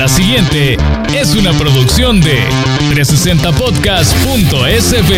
La siguiente es una producción de 360podcast.sb.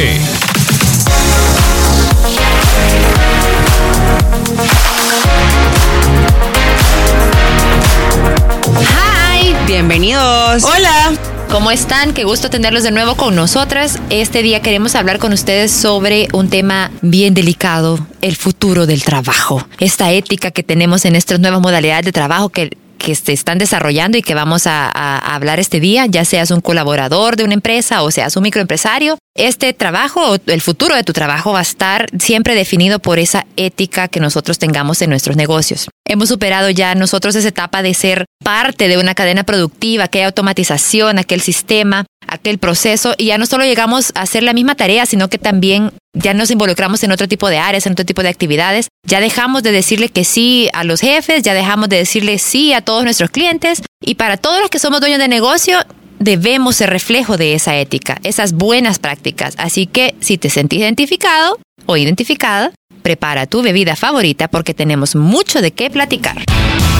Hi, bienvenidos. Hola. ¿Cómo están? Qué gusto tenerlos de nuevo con nosotras. Este día queremos hablar con ustedes sobre un tema bien delicado, el futuro del trabajo. Esta ética que tenemos en estas nuevas modalidades de trabajo que que se están desarrollando y que vamos a, hablar este día, ya seas un colaborador de una empresa o seas un microempresario, este trabajo, el futuro de tu trabajo va a estar siempre definido por esa ética que nosotros tengamos en nuestros negocios. Hemos superado ya nosotros esa etapa de ser parte de una cadena productiva, aquella automatización, aquel sistema, aquel proceso, y ya no solo llegamos a hacer la misma tarea, sino que también ya nos involucramos en otro tipo de áreas, en otro tipo de actividades. Ya dejamos de decirle que sí a los jefes, ya dejamos de decirle sí a todos nuestros clientes, y para todos los que somos dueños de negocio, debemos ser reflejo de esa ética, esas buenas prácticas. Así que si te sentís identificado o identificada, prepara tu bebida favorita porque tenemos mucho de qué platicar.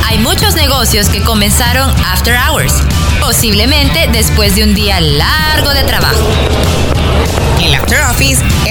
Hay muchos negocios que comenzaron after hours, posiblemente después de un día largo de trabajo. El After Office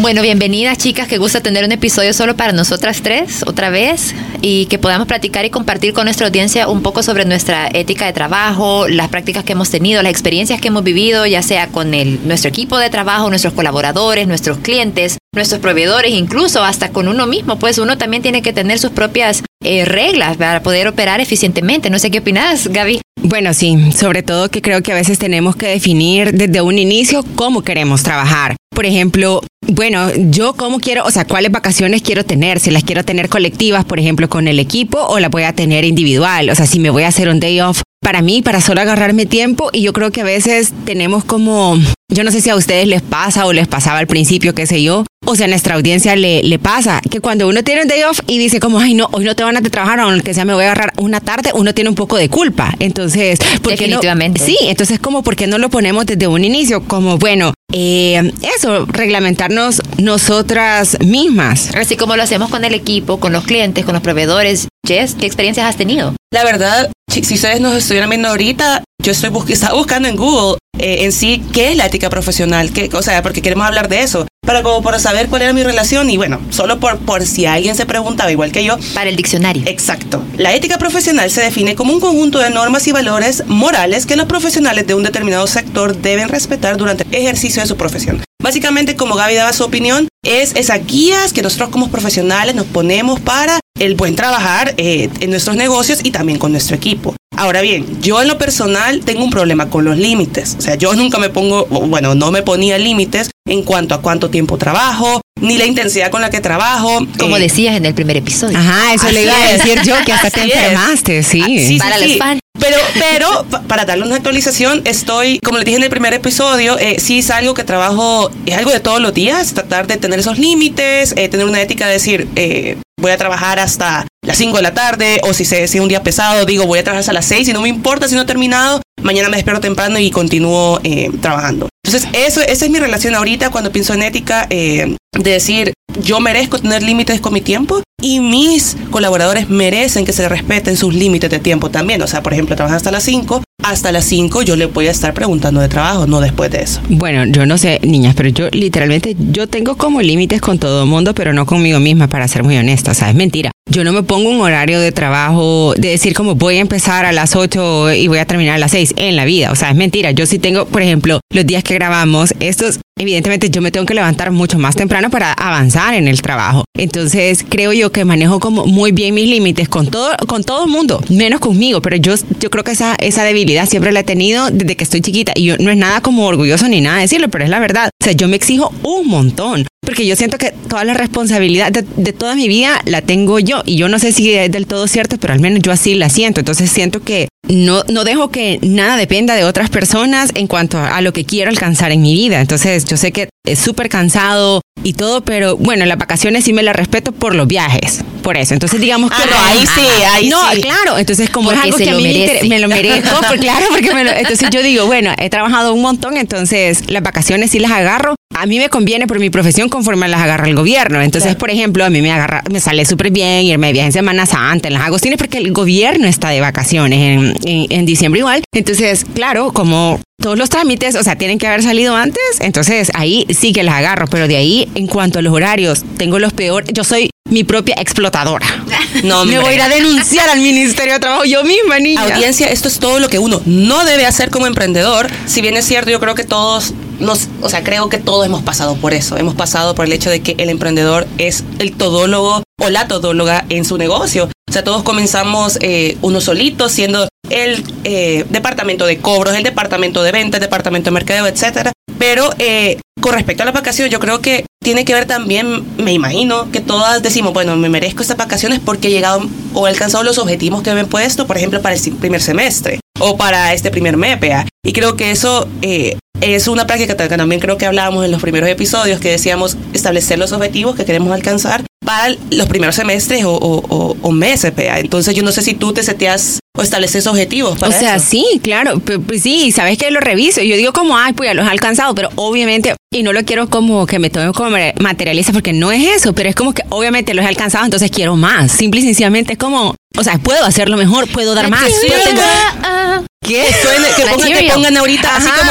Bueno, bienvenidas chicas, que gusta tener un episodio solo para nosotras tres, otra vez, y que podamos platicar y compartir con nuestra audiencia un poco sobre nuestra ética de trabajo, las prácticas que hemos tenido, las experiencias que hemos vivido, ya sea con el, nuestro equipo de trabajo, nuestros colaboradores, nuestros clientes, nuestros proveedores, incluso hasta con uno mismo, pues uno también tiene que tener sus propias eh, reglas para poder operar eficientemente. No sé qué opinas, Gaby. Bueno, sí, sobre todo que creo que a veces tenemos que definir desde un inicio cómo queremos trabajar. Por ejemplo, bueno, yo cómo quiero, o sea, cuáles vacaciones quiero tener, si las quiero tener colectivas, por ejemplo, con el equipo, o las voy a tener individual, o sea, si me voy a hacer un day off para mí, para solo agarrarme tiempo, y yo creo que a veces tenemos como, yo no sé si a ustedes les pasa o les pasaba al principio, qué sé yo, o sea, a nuestra audiencia le, le pasa que cuando uno tiene un day off y dice como, ay no, hoy no te van a trabajar, aunque sea me voy a agarrar una tarde, uno tiene un poco de culpa. Entonces, ¿por Definitivamente. sí, entonces como, ¿por qué no lo ponemos desde un inicio? Como, bueno, eh, eso, reglamentarnos nosotras mismas. Así como lo hacemos con el equipo, con los clientes, con los proveedores. Jess, ¿qué experiencias has tenido? La verdad, si, ustedes nos estuvieran viendo ahorita, yo estoy estaba buscando en Google eh, en sí qué es la ética profesional, qué, o sea, porque queremos hablar de eso, para como para saber cuál era mi relación y bueno, solo por, por si alguien se preguntaba igual que yo. Para el diccionario. Exacto. La ética profesional se define como un conjunto de normas y valores morales que los profesionales de un determinado sector deben respetar durante el ejercicio de su profesión. Básicamente, como Gaby daba su opinión, es esas guías que nosotros como profesionales nos ponemos para el buen trabajar eh, en nuestros negocios y también con nuestro equipo. Ahora bien, yo en lo personal tengo un problema con los límites. O sea, yo nunca me pongo, bueno, no me ponía límites en cuanto a cuánto tiempo trabajo, ni la intensidad con la que trabajo. Como eh, decías en el primer episodio. Ajá, eso le iba a decir yo, que hasta te enfermaste, sí. sí, para los fans. Pero, pero para darle una actualización, estoy, como les dije en el primer episodio, eh, sí es algo que trabajo, es algo de todos los días, tratar de tener esos límites, eh, tener una ética de decir, eh, voy a trabajar hasta las 5 de la tarde, o si es un día pesado, digo, voy a trabajar hasta las 6 y no me importa si no he terminado, mañana me despierto temprano y continúo eh, trabajando. Entonces, eso, esa es mi relación ahorita cuando pienso en ética, de decir, yo merezco tener límites con mi tiempo y mis colaboradores merecen que se respeten sus límites de tiempo también. O sea, por ejemplo, trabajan hasta las 5, hasta las 5 yo le voy a estar preguntando de trabajo, no después de eso. Bueno, yo no sé, niñas, pero yo literalmente, yo tengo como límites con todo el mundo, pero no conmigo misma, para ser muy honesta. O sea, es mentira. Yo no me pongo un horario de trabajo de decir como voy a empezar a las 8 y voy a terminar a las 6 en la vida. O sea, es mentira. Yo sí tengo, por ejemplo, los días que grabamos, estos evidentemente yo me tengo que levantar mucho más temprano para avanzar en el trabajo. Entonces creo yo que manejo como muy bien mis límites con todo, con todo el mundo, menos conmigo, pero yo, yo creo que esa, esa debilidad siempre la he tenido desde que estoy chiquita y yo no es nada como orgulloso ni nada decirlo, pero es la verdad. O sea, yo me exijo un montón, porque yo siento que toda la responsabilidad de, de, toda mi vida la tengo yo y yo no sé si es del todo cierto, pero al menos yo así la siento. Entonces siento que no, no dejo que nada dependa de otras personas en cuanto a, a lo que quiero alcanzar en mi vida. Entonces yo sé que es súper cansado y todo, pero bueno, las vacaciones sí me las respeto por los viajes, por eso. Entonces digamos que... Ah, no, ahí sí, ahí no, sí. claro, entonces como Porque es algo que a mí me, lo merezco, pues, claro, porque me lo- entonces yo digo, bueno, he trabajado un montón, entonces las vacaciones sí las agarro. A mí me conviene por mi profesión conforme las agarra el gobierno. Entonces, por ejemplo, a mí me agarra, me sale súper bien irme de viaje en Semana Santa, en las Agostines, porque el gobierno está de vacaciones en, en- en diciembre igual. Entonces, claro, como todos los trámites, o sea, tienen que haber salido antes, entonces ahí sí que las agarro, pero de ahí, en cuanto a los horarios, tengo los peores, yo soy mi propia explotadora. No, Me voy a ir a denunciar al Ministerio de Trabajo yo misma, niña. Audiencia, esto es todo lo que uno no debe hacer como emprendedor. Si bien es cierto, yo creo que todos nos, o sea, creo que todos hemos pasado por eso. Hemos pasado por el hecho de que el emprendedor es el todólogo o la todóloga en su negocio. O sea, todos comenzamos eh, uno solito, siendo el eh, departamento de cobros, el departamento de ventas, el departamento de mercadeo, etcétera. Pero eh, con respecto a las vacaciones, yo creo que tiene que ver también, me imagino, que todas decimos, bueno, me merezco estas vacaciones porque he llegado o he alcanzado los objetivos que me he puesto, por ejemplo, para el primer semestre o para este primer MEPEA. Y creo que eso eh, es una práctica que también creo que hablábamos en los primeros episodios, que decíamos establecer los objetivos que queremos alcanzar para los primeros semestres o, o, o- o meses, PEA. Entonces yo no sé si tú te seteas o estableces objetivos para O sea, eso. sí, claro, pu- pues sí, sabes que lo reviso. Yo digo como, ay, pues ya los he alcanzado, pero obviamente, y no lo quiero como que me tome como materialista, porque no es eso, pero es como que obviamente los he alcanzado, entonces quiero más. Simple y sencillamente es como, o sea, puedo hacerlo mejor, puedo dar más. Yo tengo- ¿Qué? Que, suene- que pongan, que pongan ahorita así como...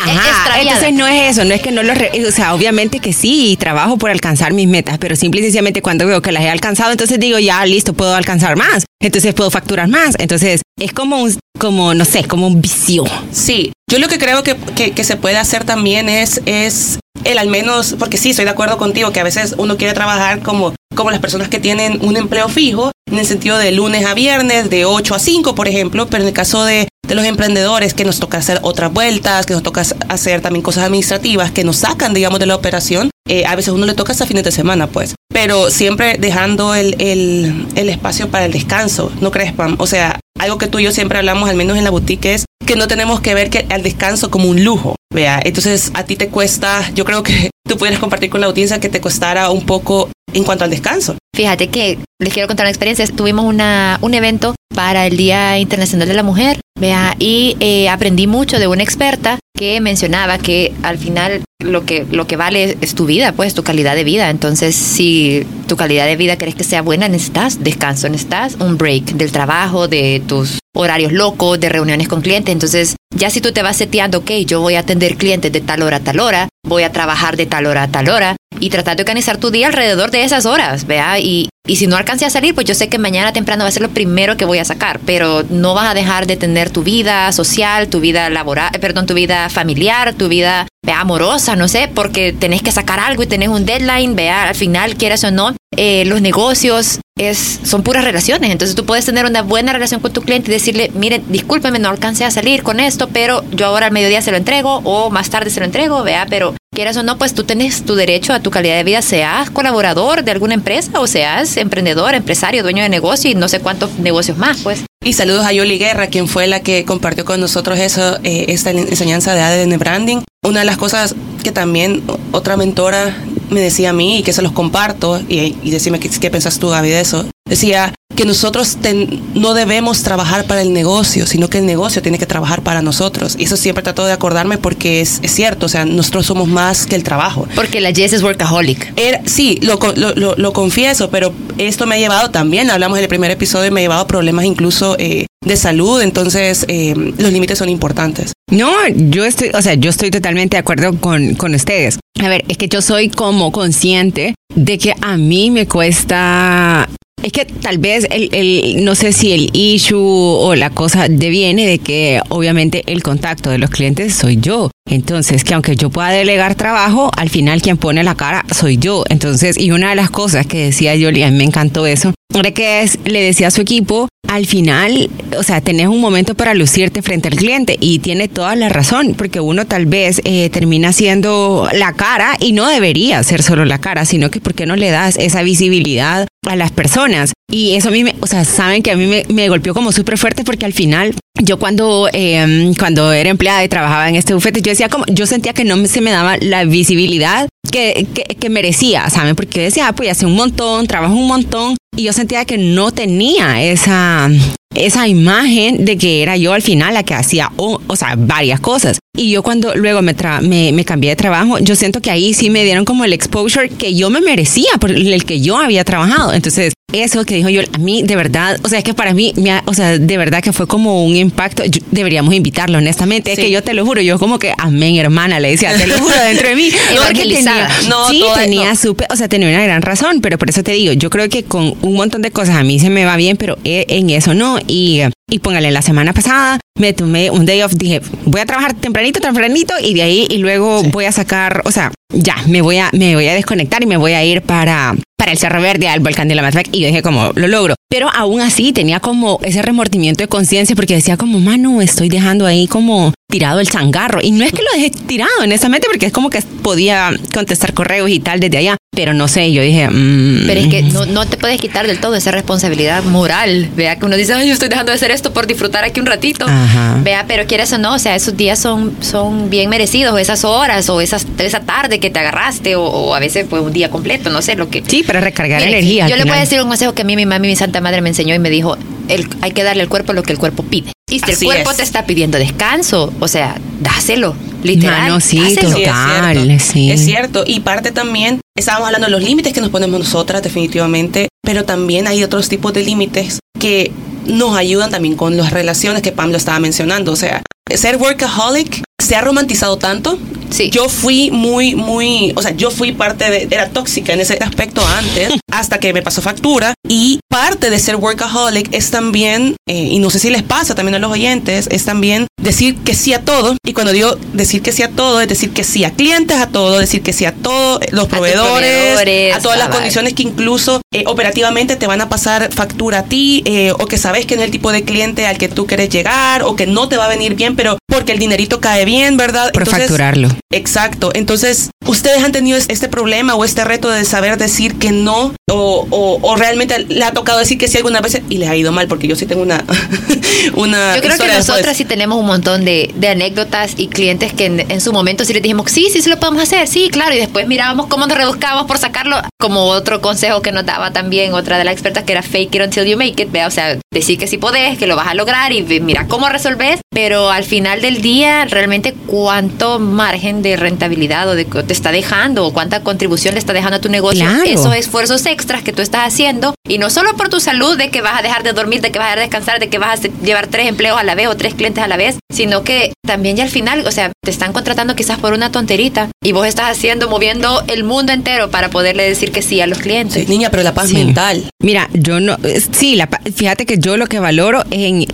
Ajá, entonces no es eso, no es que no lo, re- o sea, obviamente que sí, trabajo por alcanzar mis metas, pero simple y sencillamente cuando veo que las he alcanzado, entonces digo, ya, listo, puedo alcanzar más, entonces puedo facturar más, entonces es como un, como, no sé, como un vicio. Sí, yo lo que creo que, que- que se puede hacer también es, es el al menos, porque sí, estoy de acuerdo contigo, que a veces uno quiere trabajar como, como las personas que tienen un empleo fijo, en el sentido de lunes a viernes, de 8 a 5, por ejemplo, pero en el caso de, de los emprendedores que nos toca hacer otras vueltas, que nos toca hacer también cosas administrativas que nos sacan, digamos, de la operación, eh, a veces uno le toca hasta fines de semana, pues. Pero siempre dejando el, el, el espacio para el descanso, ¿no crees, Pam? O sea, algo que tú y yo siempre hablamos, al menos en la boutique, es que no tenemos que ver que al descanso como un lujo, vea. Entonces, a ti te cuesta, yo creo que tú pudieras compartir con la audiencia que te costara un poco en cuanto al descanso. Fíjate que les quiero contar una experiencia. Tuvimos una, un evento para el Día Internacional de la Mujer, vea, y eh, aprendí mucho de una experta que mencionaba que al final lo que, lo que vale es tu vida, pues tu calidad de vida. Entonces, si tu calidad de vida querés que sea buena, necesitas descanso, necesitas un break del trabajo, de tus horarios locos, de reuniones con clientes. Entonces, ya si tú te vas seteando, ok, yo voy a atender clientes de tal hora a tal hora, voy a trabajar de tal hora a tal hora y tratar de organizar tu día alrededor de esas horas, vea, y, y si no alcancé a salir, pues yo sé que mañana temprano va a ser lo primero que voy a sacar, pero no vas a dejar de tener tu vida social, tu vida laboral, perdón, tu vida familiar, tu vida vea, amorosa, no sé, porque tenés que sacar algo y tenés un deadline, vea, al final, quieras o no, eh, los negocios es, son puras relaciones, entonces tú puedes tener una buena relación con tu cliente y decirle, miren, discúlpeme, no alcancé a salir con esto, pero yo ahora al mediodía se lo entrego o más tarde se lo entrego, vea, pero quieras o no, pues tú tenés tu derecho a tu calidad de vida, seas colaborador de alguna empresa o seas emprendedor, empresario, dueño de negocio y no sé cuántos negocios más, pues. Y saludos a Yoli Guerra, quien fue la que compartió con nosotros eso, eh, esta enseñanza de ADN Branding. Una de las cosas que también otra mentora me decía a mí y que se los comparto, y, decime qué, qué pensás tú, Gaby, de eso, decía que nosotros ten- no debemos trabajar para el negocio, sino que el negocio tiene que trabajar para nosotros. Y eso siempre trato de acordarme porque es, es cierto, o sea, nosotros somos más que el trabajo. Porque la Jess es workaholic. Era- sí, lo, lo, lo- lo confieso, pero esto me ha llevado también, hablamos en el primer episodio, me ha llevado a problemas incluso eh, de salud, entonces eh, los límites son importantes. No, yo estoy, o sea, yo estoy totalmente de acuerdo con, con ustedes. A ver, es que yo soy como consciente de que a mí me cuesta es que tal vez el, el- no sé si el issue o la cosa deviene de que obviamente el contacto de los clientes soy yo. Entonces, que aunque yo pueda delegar trabajo, al final quien pone la cara soy yo. Entonces, y una de las cosas que decía Yoli, a mí me encantó eso, ahora que le decía a su equipo, al final, o sea, tenés un momento para lucirte frente al cliente y tiene toda la razón, porque uno tal vez eh, termina siendo la cara y no debería ser solo la cara, sino que ¿por qué no le das esa visibilidad a las personas? Y eso a mí, me, o sea, saben que a mí me, me golpeó como súper fuerte porque al final yo cuando, eh, cuando era empleada y trabajaba en este bufete, yo decía como, yo sentía que no se me daba la visibilidad que, que, que merecía, ¿saben? Porque yo decía, ah, pues hace un montón, trabajo un montón, y yo sentía que no tenía esa, esa imagen de que era yo al final la que hacía, o, o sea, varias cosas. Y yo cuando luego me, tra- me, me cambié de trabajo, yo siento que ahí sí me dieron como el exposure que yo me merecía por el que yo había trabajado. Entonces, eso que dijo yo, a mí de verdad, o sea, es que para mí, me ha- o sea, de verdad que fue como un impacto. Yo- deberíamos invitarlo, honestamente. Es que yo te lo juro, yo como que, amén, hermana, le decía, te lo juro dentro de mí. Evangelizada. tenía- No, sí, tenía no. o sea, tenía una gran razón, pero por eso te digo, yo creo que con un montón de cosas a mí se me va bien, pero e- en eso no. Y, y póngale, la semana pasada me tomé un day off, dije, voy a trabajar tempranito, tempranito, y de ahí, y luego voy a sacar, o sea, ya, me voy a, me voy a desconectar y me voy a ir para, para el Cerro Verde, al volcán de la Matlac, y yo dije como, lo logro. Pero aún así tenía como ese remordimiento de conciencia porque decía como, mano, estoy dejando ahí como tirado el changarro. Y no es que lo dejé tirado, honestamente, porque es como que podía contestar correos y tal desde allá. Pero no sé, yo dije, mm, Pero es que no, no te puedes quitar del todo esa responsabilidad moral. Vea que uno dice, ay, yo estoy dejando de hacer esto por disfrutar aquí un ratito. Ajá. Vea, pero quieres o no, o sea, esos días son, son bien merecidos, o esas horas, o esas, esa tarde que te agarraste, o, o a veces fue un día completo, no sé lo que. Sí, para recargar Mire, energía. Yo le voy a decir un consejo que a mí mi mami, mi santa madre me enseñó y me dijo, el, hay que darle al cuerpo lo que el cuerpo pide. Y si el cuerpo es. te está pidiendo descanso, o sea, dáselo, literal. Sí, dáselo. Sí, es Total, cierto. sí. Es cierto. Y parte también, estábamos hablando de los límites que nos ponemos nosotras, definitivamente, pero también hay otros tipos de límites que nos ayudan también con las relaciones que Pam lo estaba mencionando. O sea, ser workaholic se ha romantizado tanto. Sí. Yo fui muy, muy, o sea, yo fui parte de, era tóxica en ese aspecto antes, hasta que me pasó factura. Y parte de ser workaholic es también, eh, y no sé si les pasa también a los oyentes, es también decir que sí a todo. Y cuando digo decir que sí a todo, es decir que sí a clientes, a todo, decir que sí a todo, eh, los proveedores, proveedores, a todas las condiciones que incluso eh, operativamente te van a pasar factura a ti, eh, o que sabes que no es el tipo de cliente al que tú quieres llegar, o que no te va a venir bien, pero porque el dinerito cae bien, ¿verdad? Por facturarlo. Exacto. Entonces, ¿ustedes han tenido es- este problema o este reto de saber decir que no? O, o- o realmente le ha tocado decir que sí algunas veces y les ha ido mal? Porque yo sí tengo una. una Yo creo que nosotras sí tenemos un montón de, de anécdotas y clientes que en, en su momento sí les dijimos, sí, sí, sí lo podemos hacer, sí, claro, y después mirábamos cómo nos rebuscábamos por sacarlo, como otro consejo que nos daba también otra de las expertas que era fake it until you make it, vea, o sea, decir que sí podés, que lo vas a lograr y mira cómo resolves, pero al final del día, realmente cuánto margen de rentabilidad o de que te está dejando o cuánta contribución le está dejando a tu negocio, Claro. esos esfuerzos extras que tú estás haciendo y no solo por tu salud, de que vas a dejar de dormir, de que vas a dejar de descansar, de que vas a llevar tres empleos a la vez o tres clientes a la vez, sino que también ya al final, o sea, te están contratando quizás por una tonterita y vos estás haciendo, moviendo el mundo entero para poderle decir que sí a los clientes. Sí, niña, pero la paz Sí. mental. Mira, yo no, eh, sí, la, fíjate que yo lo que valoro en,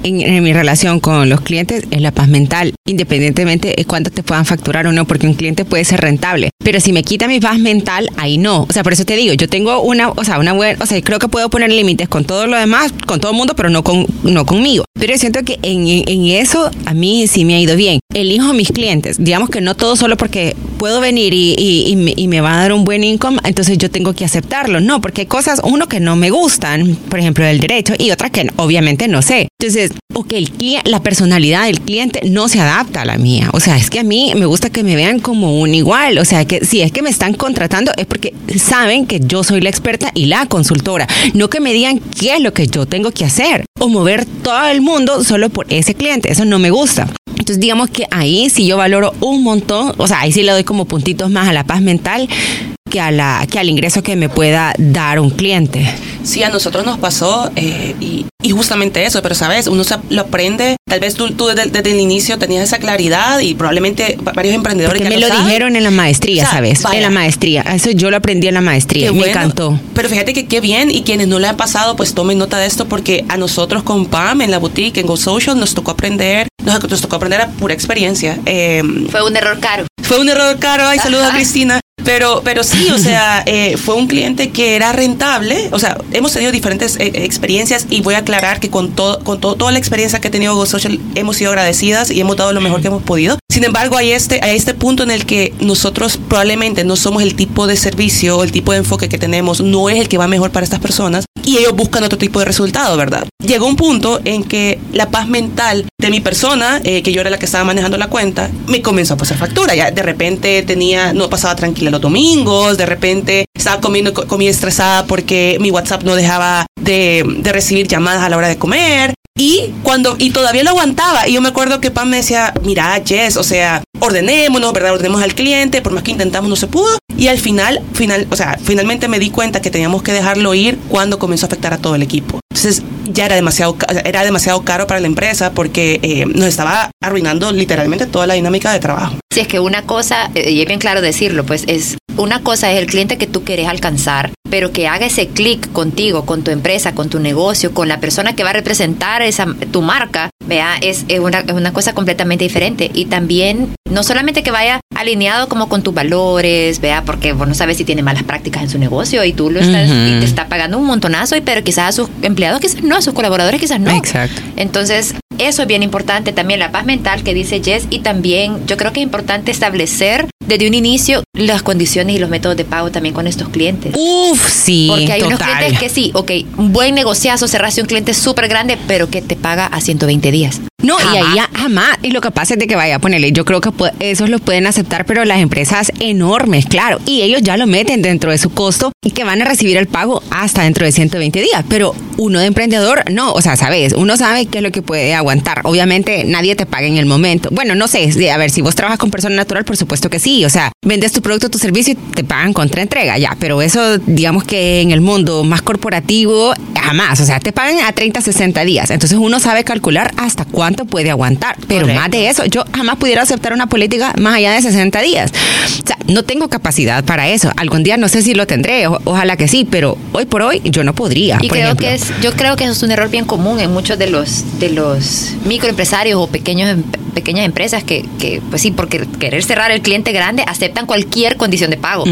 mi relación con los clientes es la paz mental, independientemente de cuánto te puedan facturar o no, porque un cliente puede ser rentable. Pero si me quita mi paz mental, ahí no. O sea, por eso te digo, yo tengo una, o sea, una buena, o sea, creo que puedo poner límites con todo lo demás, con todo el mundo, pero no con, no conmigo. Pero yo siento que en, eso a mí sí me ha ido bien. Elijo a mis clientes. Digamos que no todo solo porque puedo venir y, me, y me va a dar un buen income, entonces yo tengo que aceptarlo. No, porque hay cosas, uno, que no me gustan, por ejemplo, del derecho, y otras que obviamente no sé. Entonces, o que el la personalidad del cliente no se adapta a la mía. O sea, es que a mí me gusta que me vean como un igual. O sea, que si es que me están contratando es porque saben que yo soy la experta y la consultora. No que me digan qué es lo que yo tengo que hacer o mover todo el mundo solo por ese cliente. Eso no me gusta. Entonces, digamos que ahí sí yo valoro un montón, o sea, ahí sí le doy como puntitos más a la paz mental que, a la, que al ingreso que me pueda dar un cliente. Sí, a nosotros nos pasó eh, y, y justamente eso, pero sabes, uno se lo aprende, tal vez tú, tú desde, desde el inicio tenías esa claridad y probablemente va- varios emprendedores Porque ya me lo saben. dijeron en la maestría, O sea, ¿sabes? vaya. En la maestría. Eso yo lo aprendí en la maestría. Qué me bueno. encantó. Pero fíjate que qué bien y quienes no le han pasado, pues tomen nota de esto porque a nosotros con Pam en la boutique, en Go Social, nos tocó aprender, nos, nos tocó aprender a pura experiencia. Eh, Fue un error caro. fue un error caro, ay, saludos a. Cristina. Pero, pero sí, o sea, eh, fue un cliente que era rentable. O sea, hemos tenido diferentes eh, experiencias y voy a aclarar que con, todo, con todo, toda la experiencia que ha tenido Go Social hemos sido agradecidas y hemos dado lo mejor que hemos podido. Sin embargo, hay este, hay este punto en el que nosotros probablemente no somos el tipo de servicio o el tipo de enfoque que tenemos, no es el que va mejor para estas personas y ellos buscan otro tipo de resultado, ¿verdad? Llegó un punto en que la paz mental de mi persona, eh, que yo era la que estaba manejando la cuenta, me comenzó a pasar factura. Ya de repente tenía, no pasaba tranquila los domingos, de repente estaba comiendo co- comida estresada porque mi WhatsApp no dejaba de, de recibir llamadas a la hora de comer. Y cuando, y todavía lo aguantaba. Y yo me acuerdo que Pam me decía, mira, Jess, o sea, ordenémonos, ¿verdad? Ordenemos al cliente, por más que intentamos no se pudo. Y al final, final, o sea, finalmente me di cuenta que teníamos que dejarlo ir cuando comenzó a afectar a todo el equipo. Entonces ya era demasiado, era demasiado caro para la empresa porque eh, nos estaba arruinando literalmente toda la dinámica de trabajo. Si es que una cosa, eh, y es bien claro decirlo, pues es una cosa es el cliente que tú quieres alcanzar, pero que haga ese clic contigo, con tu empresa, con tu negocio, con la persona que va a representar esa, tu marca, vea, es, es una, es una cosa completamente diferente. Y también, no solamente que vaya alineado como con tus valores, vea, porque vos no sabes si tiene malas prácticas en su negocio y tú lo estás, y te está pagando un montonazo, y pero quizás a sus empleados, quizás no, a sus colaboradores, quizás no. Exacto. Entonces, eso es bien importante también, la paz mental que dice Jess, y también yo creo que es importante establecer desde un inicio las condiciones y los métodos de pago también con estos clientes. Uf, sí, Porque hay unos clientes que sí, ok, un buen negociazo, cerraste un cliente súper grande, pero que te paga a 120 días. No, y ahí ya- jamás. Y lo que pasa es de que vaya a ponerle, yo creo que esos los pueden aceptar, pero las empresas enormes, claro. Y ellos ya lo meten dentro de su costo y que van a recibir el pago hasta dentro de 120 días. Pero uno de emprendedor, no. O sea, sabes, uno sabe qué es lo que puede aguantar. Obviamente nadie te paga en el momento. Bueno, no sé, a ver, si vos trabajas con persona natural, por supuesto que sí. O sea, vendes tu producto, tu servicio y te pagan contra entrega, ya. Pero eso, digamos que en el mundo más corporativo, jamás. O sea, te pagan a 30, 60 días. Entonces uno sabe calcular hasta cuánto puede aguantar. Pero Correcto. más de eso, yo jamás pudiera aceptar una política más allá de 60 días. O sea, no tengo capacidad para eso. Algún día no sé si lo tendré, o- ojalá que sí, pero hoy por hoy yo no podría. Y por creo ejemplo. que es, yo creo que eso es un error bien común en muchos de los de los microempresarios o pequeños pequeñas empresas que, que, pues sí, porque querer cerrar el cliente grande aceptan cualquier condición de pago.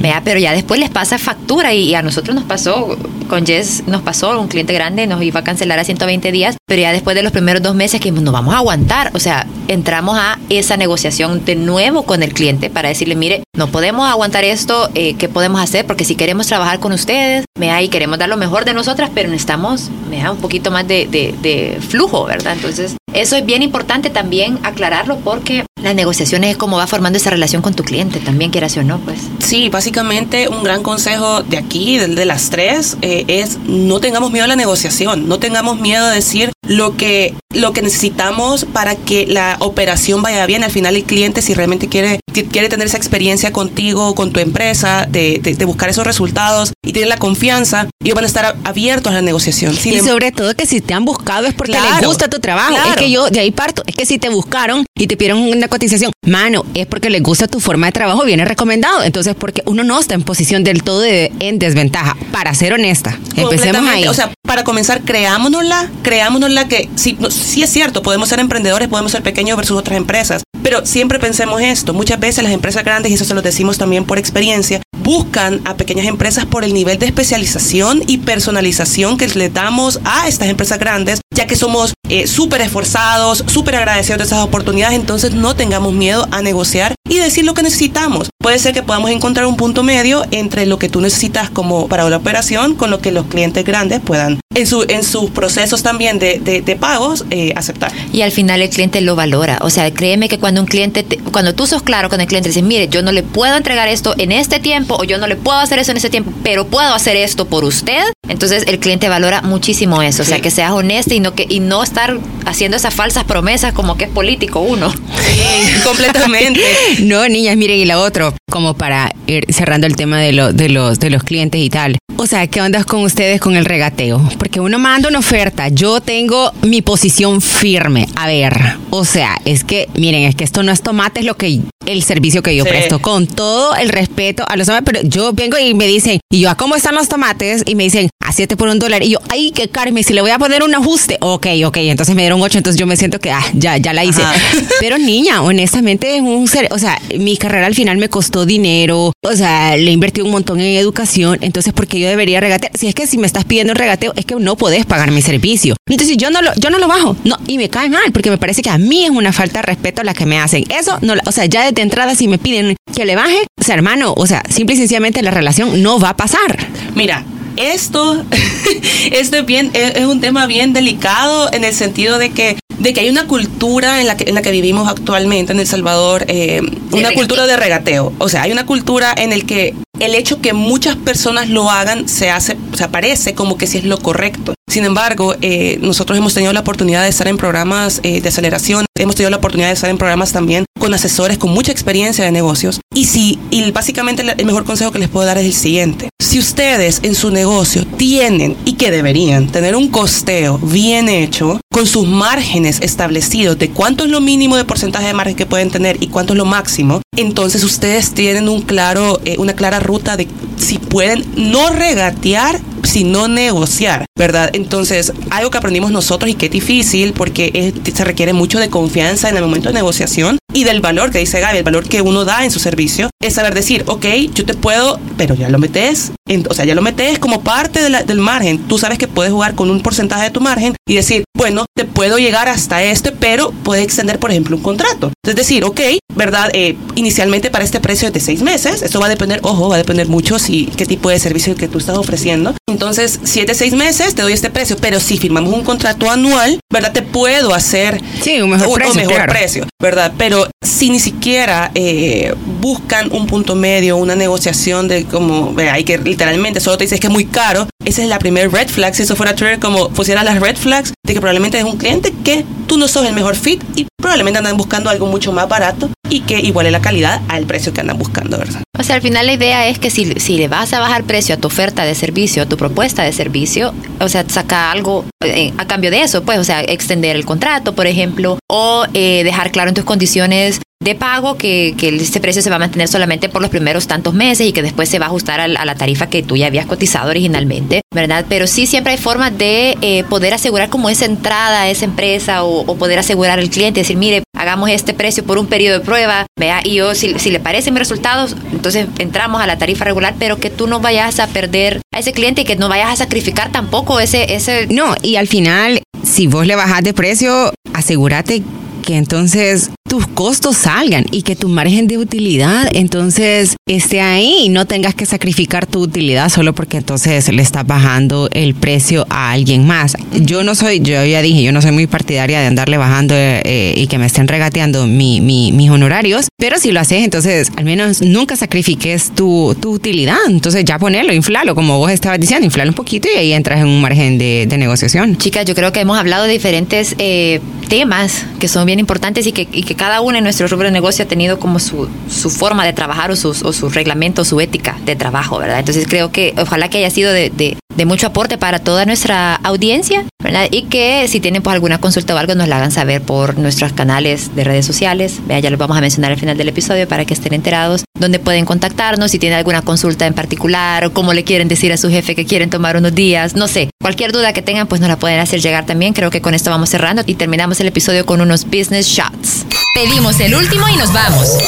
Vea, pero ya después les pasa factura y, y a nosotros nos pasó, con Jess nos pasó, un cliente grande nos iba a cancelar a 120 días, pero ya después de los primeros dos meses que nos vamos a aguantar, o sea, entramos a esa negociación de nuevo con el cliente para decirle, mire, no podemos aguantar esto, eh, ¿qué podemos hacer? Porque si queremos trabajar con ustedes, vea, y queremos dar lo mejor de nosotras, pero necesitamos, vea, un poquito más de, de- de flujo, ¿verdad? Entonces, eso es bien importante también aclararlo porque las negociaciones es cómo va formando esa relación con tu cliente, también quieras o no, pues. Sí, básicamente un gran consejo de aquí, del de las tres, eh, es no tengamos miedo a la negociación, no tengamos miedo a decir lo que, lo que necesitamos para que la operación vaya bien. Al final el cliente, si realmente quiere, quiere tener esa experiencia contigo, con tu empresa, de, de- de buscar esos resultados y tiene la confianza, ellos van a estar abiertos a la negociación. Sin Y em- sobre todo que si te han buscado es porque les Claro, gusta tu trabajo. Es que yo de ahí parto. Es que si te buscaron y te pidieron una cotización, mano, es porque les gusta tu forma de trabajo, viene recomendado. Entonces, porque uno no está en posición del todo de- en desventaja. Para ser honesta, empecemos ahí. O sea, para comenzar, creámonosla, creámonosla que sí, no, sí es cierto, podemos ser emprendedores, podemos ser pequeños versus otras empresas, pero siempre pensemos esto. Muchas veces las empresas grandes, y eso se lo decimos también por experiencia, buscan a pequeñas empresas por el nivel de especialización y personalización que les damos a estas empresas grandes, ya que somos eh, súper esforzados, súper agradecidos de esas oportunidades, entonces no tengamos miedo a negociar y decir lo que necesitamos. Puede ser que podamos encontrar un punto medio entre lo que tú necesitas como para la operación con lo que los clientes grandes puedan en, su, en sus procesos también de, de- pagos eh, aceptar. Y al final el cliente lo valora. O sea, créeme que cuando un cliente, te- cuando tú sos claro con el cliente, dices, mire, yo no le puedo entregar esto en este tiempo o yo no le puedo hacer eso en ese tiempo, pero puedo hacer esto por usted. Entonces el cliente valora muchísimo eso. O sea, Sí. que seas honesto y no, que, y no estar haciendo esas falsas promesas como que es político uno. completamente. No, niñas, miren, y la otra, como para ir cerrando el tema de, lo- de, los, de los clientes y tal. O sea, ¿qué ondas con ustedes con el regateo? Porque uno manda una oferta, yo tengo mi posición firme. A ver, o sea, es que, miren, es que esto no es tomate, es lo que el servicio que yo Sí. presto, con todo el respeto a los pero yo vengo y me dicen, y yo, ¿a cómo están los tomates? Y me dicen, a siete por un dólar. Y yo, ay, y me dice, le voy a poner un ajuste. ok, ok, entonces me dieron 8, entonces yo me siento que ah, ya, ya la hice. Ajá. Pero niña, honestamente, es un ser, o sea, mi carrera al final me costó dinero, o sea, le invertí un montón en educación, entonces ¿por qué yo debería regatear? Si es que si me estás pidiendo el regateo, es que no podés pagar mi servicio. Entonces yo no lo, yo no lo bajo, no, y me cae mal, porque me parece que a mí es una falta de respeto la que me hacen. Eso, no, o sea, ya desde entrada si me piden que le baje, o sea, hermano, o sea, simple y sencillamente la relación no va a pasar. Mira, esto, esto es, bien, es, un tema bien delicado en el sentido de que, de que hay una cultura en la que, en la que vivimos actualmente en El Salvador, eh, una cultura de regateo. O sea, hay una cultura en el que el hecho que muchas personas lo hagan se hace, se aparece como que si es lo correcto. Sin embargo, eh, nosotros hemos tenido la oportunidad de estar en programas eh, de aceleración, hemos tenido la oportunidad de estar en programas también con asesores con mucha experiencia de negocios. Y si, y básicamente el mejor consejo que les puedo dar es el siguiente. Si ustedes en su negocio tienen y que deberían tener un costeo bien hecho, con sus márgenes establecidos de cuánto es lo mínimo de porcentaje de margen que pueden tener y cuánto es lo máximo, entonces ustedes tienen un claro, eh, una clara ruta de si pueden no regatear, sino negociar, ¿verdad? Entonces, algo que aprendimos nosotros y que es difícil porque es- se requiere mucho de confianza en el momento de negociación y del valor que dice Gaby, el valor que uno da en su servicio, es saber decir, ok, yo te puedo, pero ya lo metes, en- o sea, ya lo metes como parte de la- del margen. Tú sabes que puedes jugar con un porcentaje de tu margen y decir, bueno, te puedo llegar hasta este, pero puedes extender, por ejemplo, un contrato. Es decir, ok, ¿verdad? Eh, inicialmente para este precio de seis meses. Eso va a depender, ojo, va a depender mucho si qué tipo de servicio que tú estás ofreciendo. Entonces, si es de seis meses, te doy este precio, pero si firmamos un contrato anual, ¿verdad? Te puedo hacer Sí, un mejor un- precio, mejor claro. precio, ¿verdad? Pero si ni siquiera eh, buscan un punto medio, una negociación de como, vea, hay que literalmente solo te dices que es muy caro, esa es la primer red flag. Si eso fuera Twitter, como pusieran las red flags de que probablemente es un cliente que tú no sos el mejor fit y probablemente andan buscando algo mucho más barato y que iguale la calidad al precio que andan buscando, ¿verdad? O sea, al final la idea es que si, si le vas a bajar precio a tu oferta de servicio, a tu propuesta de servicio, o sea, saca algo eh, a cambio de eso, pues, o sea, extender el contrato, por ejemplo, o eh, dejar claro en tus condiciones de pago que, que este precio se va a mantener solamente por los primeros tantos meses y que después se va a ajustar al- a, la tarifa que tú ya habías cotizado originalmente, ¿verdad? Pero sí siempre hay formas de eh, poder asegurar como esa entrada a esa empresa o, o poder asegurar al cliente, decir, mire, hagamos este precio por un periodo de prueba, vea, y yo, si, si le parecen mis resultados, entonces entramos a la tarifa regular, pero que tú no vayas a perder a ese cliente y que no vayas a sacrificar tampoco ese, ese No, y al final, si vos le bajás de precio, asegúrate entonces tus costos salgan y que tu margen de utilidad entonces esté ahí y no tengas que sacrificar tu utilidad solo porque entonces le estás bajando el precio a alguien más. Yo no soy, yo ya dije, yo no soy muy partidaria de andarle bajando eh, y que me estén regateando mi, mi- mis honorarios, pero si lo haces, entonces al menos nunca sacrifiques tu, tu utilidad. Entonces ya ponelo, inflalo, como vos estabas diciendo, inflalo un poquito y ahí entras en un margen de, de negociación. Chicas, yo creo que hemos hablado de diferentes eh, temas que son bien importantes y que, y que cada uno en nuestro rubro de negocio ha tenido como su, su forma de trabajar o, sus, o su reglamento, su ética de trabajo, ¿verdad? Entonces creo que ojalá que haya sido de, de- de mucho aporte para toda nuestra audiencia, ¿verdad? Y que si tienen pues alguna consulta o algo nos la hagan saber por nuestros canales de redes sociales. Vea, ya los vamos a mencionar al final del episodio para que estén enterados donde pueden contactarnos si tienen alguna consulta en particular o cómo le quieren decir a su jefe que quieren tomar unos días, no sé. Cualquier duda que tengan pues nos la pueden hacer llegar también. Creo que con esto vamos cerrando y terminamos el episodio con unos business shots. Pedimos el último y nos vamos.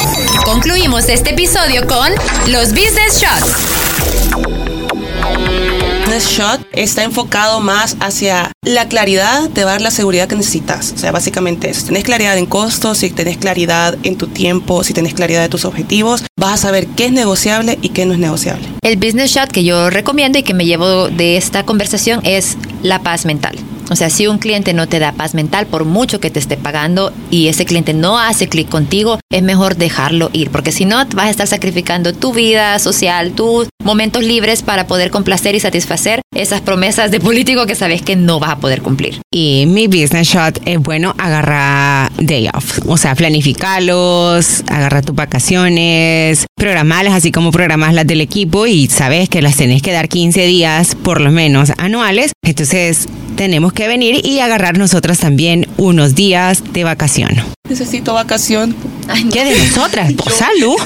Concluimos este episodio con los Business Shots. Business Shot está enfocado más hacia la claridad, te va a dar la seguridad que necesitas. O sea, básicamente. Si tenés claridad en costos, si tenés claridad en tu tiempo, si tenés claridad de tus objetivos, vas a saber qué es negociable y qué no es negociable. El business shot que yo recomiendo y que me llevo de esta conversación es la paz mental. O sea, si un cliente no te da paz mental por mucho que te esté pagando y ese cliente no hace clic contigo, es mejor dejarlo ir, porque si no vas a estar sacrificando tu vida social, tus momentos libres para poder complacer y satisfacer esas promesas de político que sabes que no vas a poder cumplir. Y mi business shot es bueno agarrar day off. O sea, planificarlos, agarrar tus vacaciones, programarlas así como programas las del equipo y sabes que las tenés que dar 15 días por lo menos anuales. Entonces tenemos que venir y agarrar nosotras también unos días de vacación. Necesito vacación. ¿Qué de nosotras? Pues, salud.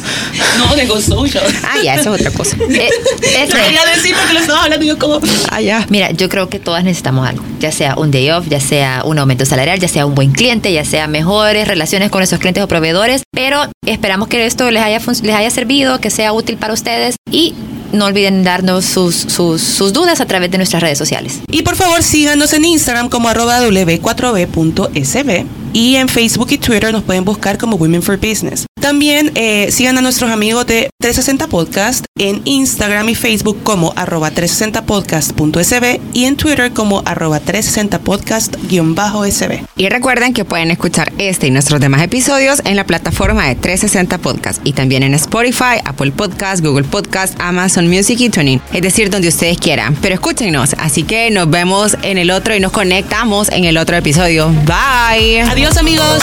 No, de social. Ah, ya, eso es otra cosa. Eh, ese- Quería decir porque lo estaba hablando yo como... Ah, ya. Mira, yo creo que todas necesitamos algo, ya sea un day off, ya sea un aumento salarial, ya sea un buen cliente, ya sea mejores relaciones con nuestros clientes o proveedores, pero esperamos que esto les haya, les haya servido, que sea útil para ustedes y no olviden darnos sus, sus, sus dudas a través de nuestras redes sociales. Y por favor síganos en Instagram como arroba w4b.sb y en Facebook y Twitter nos pueden buscar como Women for Business. También eh, sigan a nuestros amigos de 360 Podcast en Instagram y Facebook como arroba 360podcast.sb y en Twitter como arroba 360podcast-sb. Y recuerden que pueden escuchar este y nuestros demás episodios en la plataforma de 360 Podcast y también en Spotify, Apple Podcast, Google Podcast, Amazon Music y Tuning, es decir, donde ustedes quieran. Pero escúchenos, así que nos vemos en el otro y nos conectamos en el otro episodio. Bye. Adiós amigos.